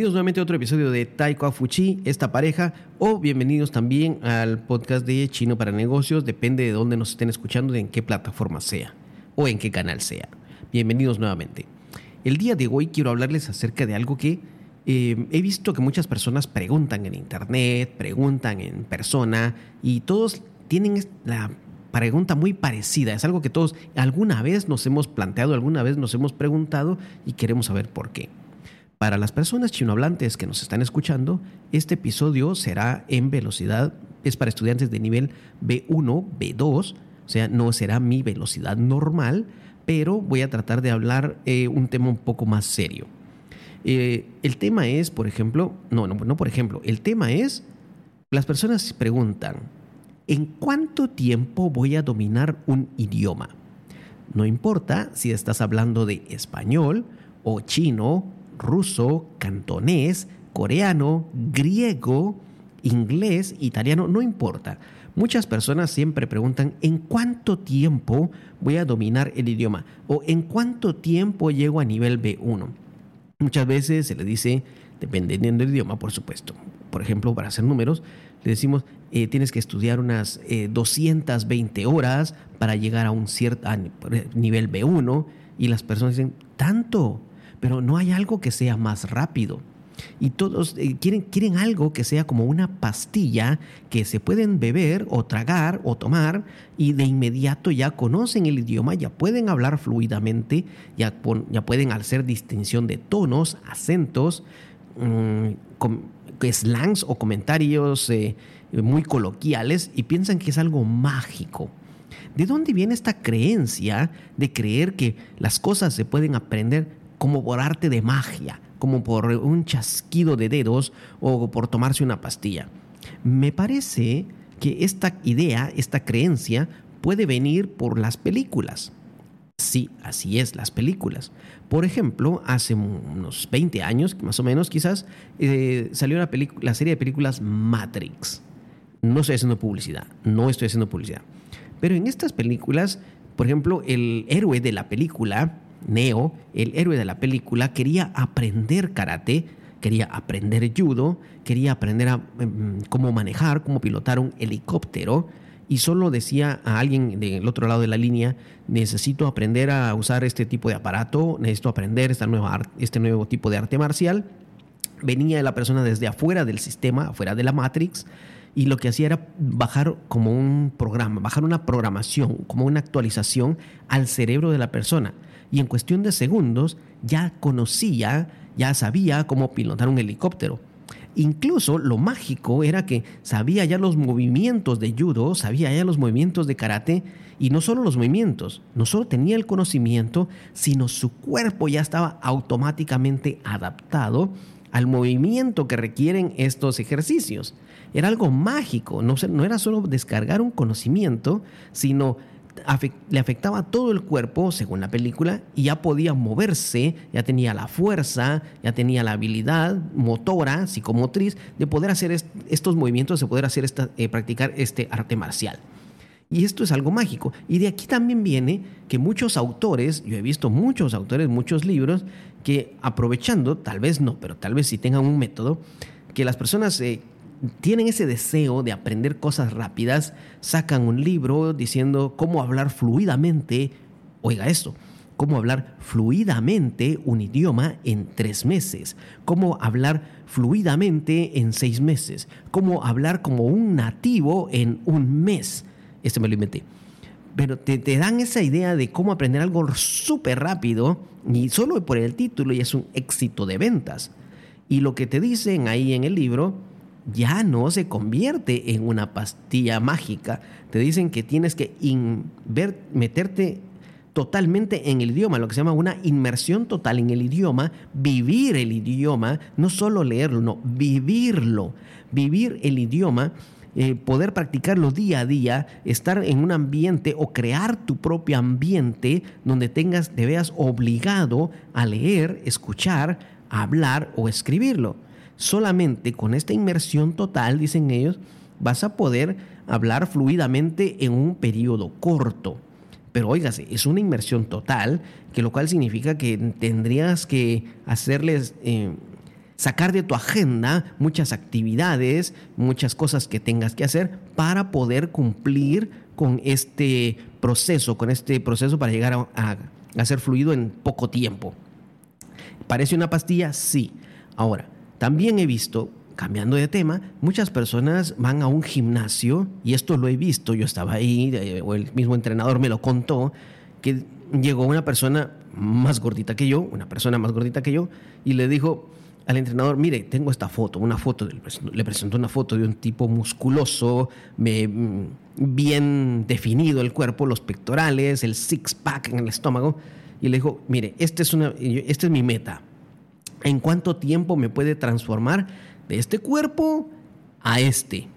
Bienvenidos nuevamente a otro episodio de Taiko Fuchi, esta pareja, o bienvenidos también al podcast de Chino para Negocios, depende de dónde nos estén escuchando, de en qué plataforma sea o en qué canal sea. Bienvenidos nuevamente. El día de hoy quiero hablarles acerca de algo que eh, he visto que muchas personas preguntan en internet, preguntan en persona y todos tienen la pregunta muy parecida. Es algo que todos alguna vez nos hemos planteado, alguna vez nos hemos preguntado y queremos saber por qué. Para las personas chinohablantes que nos están escuchando, este episodio será en velocidad, es para estudiantes de nivel B1, B2, o sea, no será mi velocidad normal, pero voy a tratar de hablar eh, un tema un poco más serio. Eh, el tema es, por ejemplo, no, no, no por ejemplo, el tema es, las personas preguntan, ¿en cuánto tiempo voy a dominar un idioma? No importa si estás hablando de español o chino ruso, cantonés, coreano, griego, inglés, italiano, no importa. Muchas personas siempre preguntan en cuánto tiempo voy a dominar el idioma o en cuánto tiempo llego a nivel B1. Muchas veces se le dice, dependiendo del idioma, por supuesto. Por ejemplo, para hacer números, le decimos, eh, tienes que estudiar unas 220 eh, horas para llegar a un cierto nivel B1 y las personas dicen, ¿tanto? Pero no hay algo que sea más rápido. Y todos eh, quieren, quieren algo que sea como una pastilla que se pueden beber o tragar o tomar y de inmediato ya conocen el idioma, ya pueden hablar fluidamente, ya, ya pueden hacer distinción de tonos, acentos, mmm, slangs o comentarios eh, muy coloquiales y piensan que es algo mágico. ¿De dónde viene esta creencia de creer que las cosas se pueden aprender como por arte de magia, como por un chasquido de dedos o por tomarse una pastilla. Me parece que esta idea, esta creencia, puede venir por las películas. Sí, así es, las películas. Por ejemplo, hace unos 20 años, más o menos quizás, eh, salió la, la serie de películas Matrix. No estoy haciendo publicidad, no estoy haciendo publicidad. Pero en estas películas, por ejemplo, el héroe de la película Neo, el héroe de la película, quería aprender karate, quería aprender judo, quería aprender a, em, cómo manejar, cómo pilotar un helicóptero y solo decía a alguien del otro lado de la línea, necesito aprender a usar este tipo de aparato, necesito aprender esta nueva, este nuevo tipo de arte marcial. Venía la persona desde afuera del sistema, afuera de la Matrix, y lo que hacía era bajar como un programa, bajar una programación, como una actualización al cerebro de la persona y en cuestión de segundos ya conocía, ya sabía cómo pilotar un helicóptero. Incluso lo mágico era que sabía ya los movimientos de judo, sabía ya los movimientos de karate y no solo los movimientos, no solo tenía el conocimiento, sino su cuerpo ya estaba automáticamente adaptado al movimiento que requieren estos ejercicios. Era algo mágico, no, era solo descargar un conocimiento, sino le afectaba todo el cuerpo, según la película, y ya podía moverse, ya tenía la fuerza, ya tenía la habilidad motora, psicomotriz, de poder hacer estos movimientos, de poder hacer esta, eh, practicar este arte marcial. Y esto es algo mágico. Y de aquí también viene que muchos autores, yo he visto muchos autores, muchos libros, que aprovechando, tal vez no, pero tal vez si tengan un método, que las personas eh, tienen ese deseo de aprender cosas rápidas, sacan un libro diciendo cómo hablar fluidamente, oiga esto, cómo hablar fluidamente un idioma en tres meses, cómo hablar fluidamente en seis meses, cómo hablar como un nativo en un mes. Este me lo inventé. Pero te, te dan esa idea de cómo aprender algo súper rápido y solo por el título ya es un éxito de ventas. Y lo que te dicen ahí en el libro ya no se convierte en una pastilla mágica. Te dicen que tienes que meterte totalmente en el idioma, lo que se llama una inmersión total en el idioma, vivir el idioma, no solo leerlo, no, vivirlo, vivir el idioma. Eh, poder practicarlo día a día, estar en un ambiente o crear tu propio ambiente donde tengas, te veas obligado a leer, escuchar, hablar o escribirlo. Solamente con esta inmersión total, dicen ellos, vas a poder hablar fluidamente en un periodo corto. Pero óigase, es una inmersión total, que lo cual significa que tendrías que hacerles, eh, sacar de tu agenda muchas actividades, muchas cosas que tengas que hacer para poder cumplir con este proceso, con este proceso para llegar a, a, ser fluido en poco tiempo. ¿Parece una pastilla? Sí. Ahora, también he visto, cambiando de tema, muchas personas van a un gimnasio, y esto lo he visto, yo estaba ahí, eh, o el mismo entrenador me lo contó, que llegó una persona más gordita que yo, una persona más gordita que yo, y le dijo, al entrenador, mire, tengo esta foto, una foto, le presentó una foto de un tipo musculoso, mm, bien definido el cuerpo, los pectorales, el six-pack en el estómago, y le dijo, mire, este es esta es mi meta. ¿En cuánto tiempo me puede transformar de este cuerpo a este?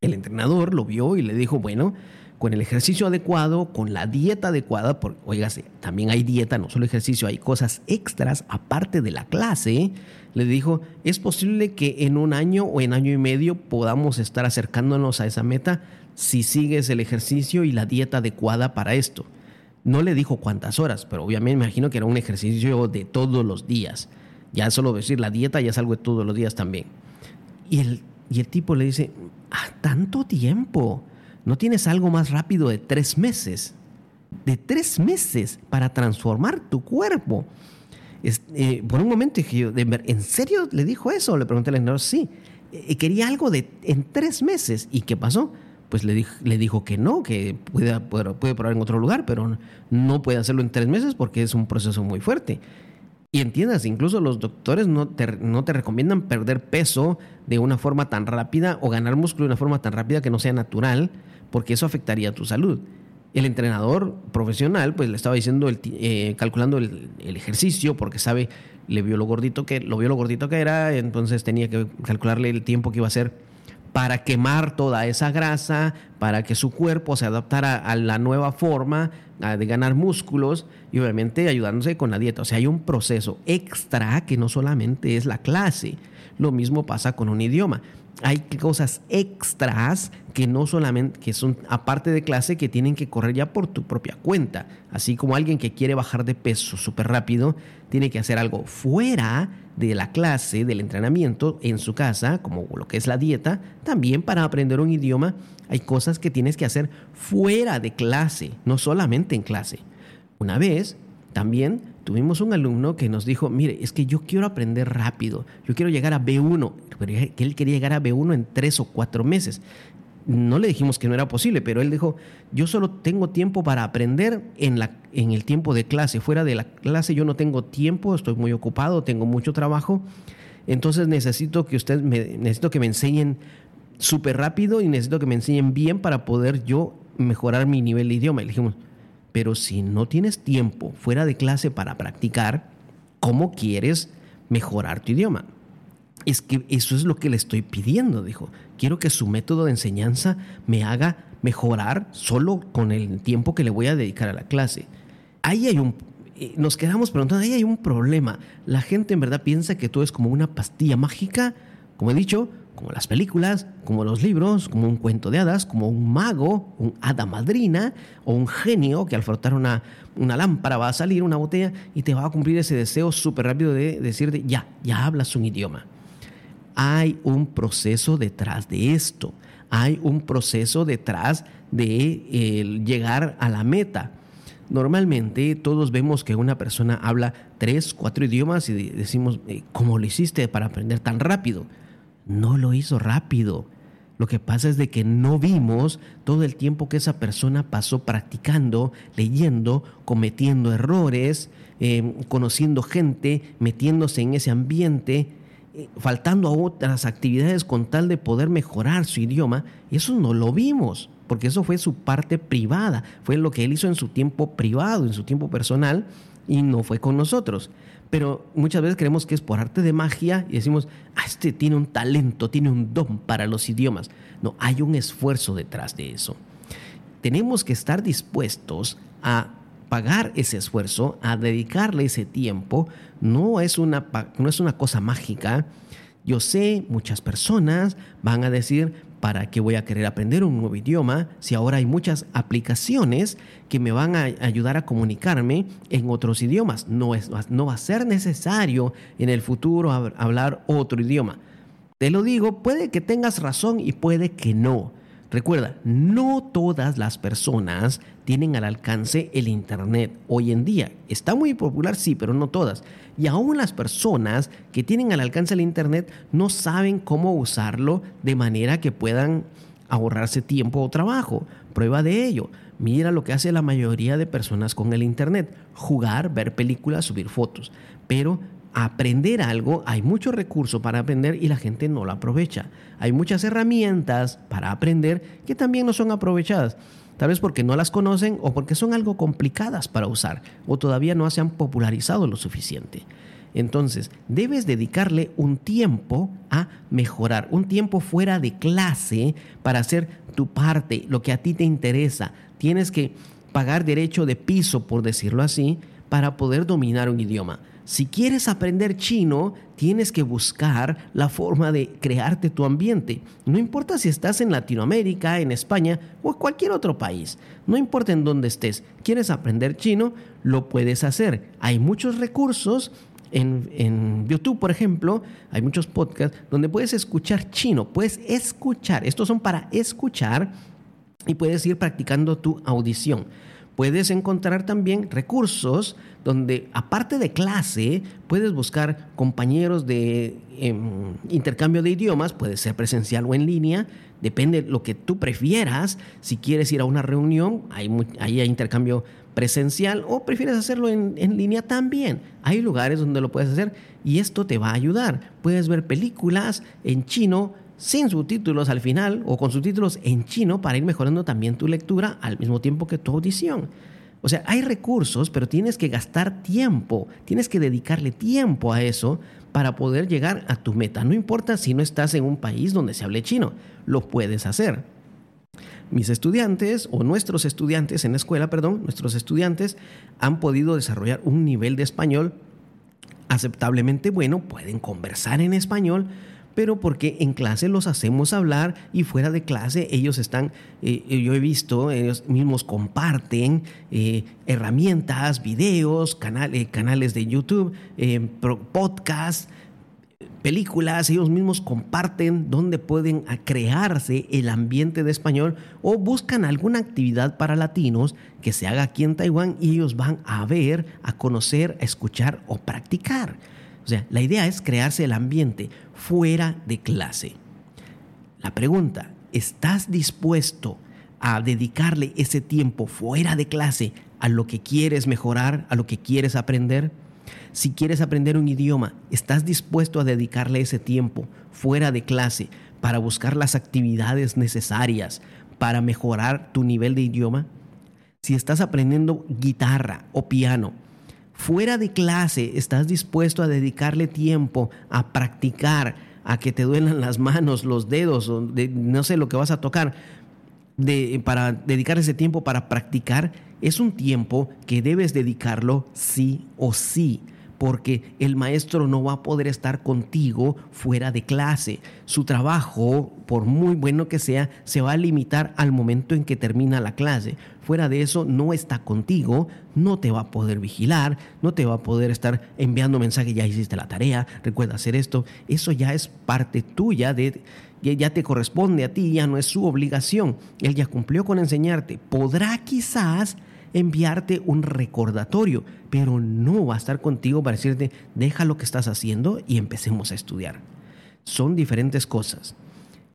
El entrenador lo vio y le dijo, bueno, con el ejercicio adecuado, con la dieta adecuada, porque, oígase, también hay dieta, no solo ejercicio, hay cosas extras aparte de la clase, le dijo, es posible que en un año o en año y medio podamos estar acercándonos a esa meta si sigues el ejercicio y la dieta adecuada para esto. No le dijo cuántas horas, pero obviamente me imagino que era un ejercicio de todos los días. Ya solo decir la dieta ya es algo de todos los días también. Y el, y el tipo le dice, ah, tanto tiempo. ¿No tienes algo más rápido de tres meses? De tres meses para transformar tu cuerpo. Eh, por un momento dije yo, ¿en serio le dijo eso? Le pregunté al entrenador, sí. Eh, quería algo de en tres meses. ¿Y qué pasó? Pues le, dijo, le dijo que no, que puede, puede probar en otro lugar, pero no puede hacerlo en tres meses porque es un proceso muy fuerte. Y entiendas, incluso los doctores no te, no te recomiendan perder peso de una forma tan rápida o ganar músculo de una forma tan rápida que no sea natural, porque eso afectaría tu salud. El entrenador profesional, pues le estaba diciendo, eh, calculando el, ejercicio, porque sabe, le vio lo gordito que, lo vio lo gordito que era, entonces tenía que calcularle el tiempo que iba a hacer para quemar toda esa grasa, para que su cuerpo se adaptara a la nueva forma de ganar músculos y obviamente ayudándose con la dieta. O sea, hay un proceso extra que no solamente es la clase. Lo mismo pasa con un idioma hay cosas extras que no solamente, que son aparte de clase, que tienen que correr ya por tu propia cuenta. Así como alguien que quiere bajar de peso súper rápido, tiene que hacer algo fuera de la clase, del entrenamiento, en su casa, como lo que es la dieta, también para aprender un idioma hay cosas que tienes que hacer fuera de clase, no solamente en clase. Una vez también tuvimos un alumno que nos dijo, mire, es que yo quiero aprender rápido, yo quiero llegar a B1, que él quería llegar a B1 en tres o cuatro meses. No le dijimos que no era posible, pero él dijo, yo solo tengo tiempo para aprender en, la, en el tiempo de clase. Fuera de la clase yo no tengo tiempo, estoy muy ocupado, tengo mucho trabajo. Entonces necesito que usted me, necesito que me enseñen súper rápido y necesito que me enseñen bien para poder yo mejorar mi nivel de idioma. Y le dijimos, pero si no tienes tiempo fuera de clase para practicar, ¿cómo quieres mejorar tu idioma? Es que eso es lo que le estoy pidiendo, dijo. Quiero que su método de enseñanza me haga mejorar solo con el tiempo que le voy a dedicar a la clase. Ahí hay un eh, nos quedamos preguntando, ahí hay un problema. La gente en verdad piensa que todo es como una pastilla mágica, como he dicho, como las películas, como los libros, como un cuento de hadas, como un mago, un hada madrina o un genio que al frotar una, una lámpara va a salir una botella y te va a cumplir ese deseo súper rápido de decirte, ya, ya hablas un idioma. Hay un proceso detrás de esto, hay un proceso detrás de llegar a la meta. Normalmente todos vemos que una persona habla tres, cuatro idiomas y decimos, eh, ¿cómo lo hiciste para aprender tan rápido? No lo hizo rápido. Lo que pasa es de que no vimos todo el tiempo que esa persona pasó practicando, leyendo, cometiendo errores, eh, conociendo gente, metiéndose en ese ambiente, eh, faltando a otras actividades con tal de poder mejorar su idioma. Eso no lo vimos, porque eso fue su parte privada, fue lo que él hizo en su tiempo privado, en su tiempo personal, y no fue con nosotros pero muchas veces creemos que es por arte de magia y decimos, ah, este tiene un talento, tiene un don para los idiomas. No, hay un esfuerzo detrás de eso. Tenemos que estar dispuestos a pagar ese esfuerzo, a dedicarle ese tiempo. No es una, no es una cosa mágica. Yo sé, muchas personas van a decir, ¿para qué voy a querer aprender un nuevo idioma si ahora hay muchas aplicaciones que me van a ayudar a comunicarme en otros idiomas? No, es, no va a ser necesario en el futuro hablar otro idioma. Te lo digo, puede que tengas razón y puede que no. Recuerda, no todas las personas tienen al alcance el Internet hoy en día. Está muy popular, sí, pero no todas. Y aún las personas que tienen al alcance el Internet no saben cómo usarlo de manera que puedan ahorrarse tiempo o trabajo. Prueba de ello. Mira lo que hace la mayoría de personas con el Internet. Jugar, ver películas, subir fotos. Pero aprender algo, hay mucho recurso para aprender y la gente no lo aprovecha. Hay muchas herramientas para aprender que también no son aprovechadas. Tal vez porque no las conocen o porque son algo complicadas para usar o todavía no se han popularizado lo suficiente. Entonces, debes dedicarle un tiempo a mejorar, un tiempo fuera de clase para hacer tu parte, lo que a ti te interesa. Tienes que pagar derecho de piso, por decirlo así, para poder dominar un idioma. Si quieres aprender chino, tienes que buscar la forma de crearte tu ambiente. No importa si estás en Latinoamérica, en España o cualquier otro país. No importa en dónde estés. ¿Quieres aprender chino? Lo puedes hacer. Hay muchos recursos en, en, YouTube, por ejemplo, hay muchos podcasts donde puedes escuchar chino, puedes escuchar, estos son para escuchar y puedes ir practicando tu audición. Puedes encontrar también recursos donde, aparte de clase, puedes buscar compañeros de em, intercambio de idiomas, puede ser presencial o en línea, depende de lo que tú prefieras. Si quieres ir a una reunión, hay, ahí hay intercambio presencial o prefieres hacerlo en, en línea también. Hay lugares donde lo puedes hacer y esto te va a ayudar. Puedes ver películas en chino sin subtítulos al final o con subtítulos en chino para ir mejorando también tu lectura al mismo tiempo que tu audición. O sea, hay recursos, pero tienes que gastar tiempo, tienes que dedicarle tiempo a eso para poder llegar a tu meta. No importa si no estás en un país donde se hable chino, lo puedes hacer. Mis estudiantes o nuestros estudiantes en la escuela, perdón, nuestros estudiantes han podido desarrollar un nivel de español aceptablemente bueno, pueden conversar en español, pero porque en clase los hacemos hablar y fuera de clase ellos están, eh, yo he visto, ellos mismos comparten eh, herramientas, videos, eh, canales de YouTube, podcasts, películas, ellos mismos comparten dónde pueden crearse el ambiente de español o buscan alguna actividad para latinos que se haga aquí en Taiwán y ellos van a ver, a conocer, a escuchar o practicar. O sea, la idea es crearse el ambiente fuera de clase. La pregunta, ¿estás dispuesto a dedicarle ese tiempo fuera de clase a lo que quieres mejorar, a lo que quieres aprender? Si quieres aprender un idioma, ¿estás dispuesto a dedicarle ese tiempo fuera de clase para buscar las actividades necesarias para mejorar tu nivel de idioma? Si estás aprendiendo guitarra o piano, fuera de clase estás dispuesto a dedicarle tiempo a practicar, a que te duelan las manos, los dedos, no sé lo que vas a tocar, para dedicar ese tiempo para practicar, es un tiempo que debes dedicarlo sí o sí porque el maestro no va a poder estar contigo fuera de clase. Su trabajo, por muy bueno que sea, se va a limitar al momento en que termina la clase. Fuera de eso, no está contigo, no te va a poder vigilar, no te va a poder estar enviando mensajes, ya hiciste la tarea, recuerda hacer esto. Eso ya es parte tuya de ya te corresponde a ti, ya no es su obligación. Él ya cumplió con enseñarte. Podrá quizás enviarte un recordatorio, pero no va a estar contigo para decirte, deja lo que estás haciendo y empecemos a estudiar. Son diferentes cosas.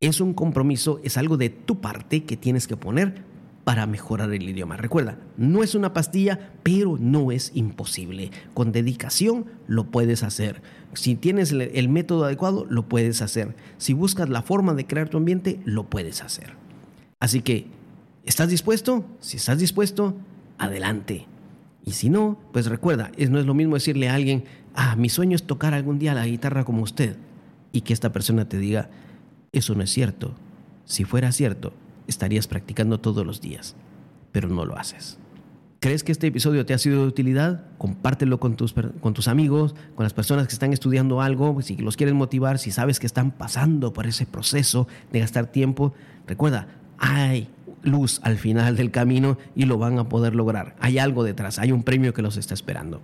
Es un compromiso, es algo de tu parte que tienes que poner para mejorar el idioma. Recuerda, no es una pastilla, pero no es imposible. Con dedicación lo puedes hacer. Si tienes el método adecuado, lo puedes hacer. Si buscas la forma de crear tu ambiente, lo puedes hacer. Así que, ¿estás dispuesto? Si estás dispuesto, adelante. Y si no, pues recuerda, no es lo mismo decirle a alguien, ah, mi sueño es tocar algún día la guitarra como usted, y que esta persona te diga, eso no es cierto. Si fuera cierto, estarías practicando todos los días, pero no lo haces. ¿Crees que este episodio te ha sido de utilidad? Compártelo con tus, con tus amigos, con las personas que están estudiando algo, si los quieres motivar, si sabes que están pasando por ese proceso de gastar tiempo. Recuerda, hay luz al final del camino y lo van a poder lograr. Hay algo detrás, hay un premio que los está esperando.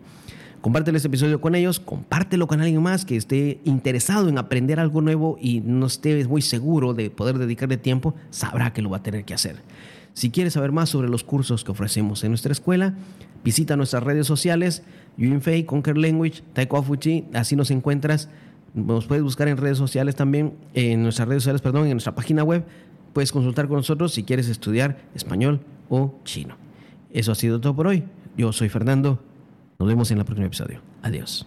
Compártelo este episodio con ellos, compártelo con alguien más que esté interesado en aprender algo nuevo y no esté muy seguro de poder dedicarle tiempo, sabrá que lo va a tener que hacer. Si quieres saber más sobre los cursos que ofrecemos en nuestra escuela, visita nuestras redes sociales, Yuinfei, Conquer Language, Taekwondo así nos encuentras. Nos puedes buscar en redes sociales también, en nuestras redes sociales, perdón, en nuestra página web. Puedes consultar con nosotros si quieres estudiar español o chino. Eso ha sido todo por hoy. Yo soy Fernando. Nos vemos en el próximo episodio. Adiós.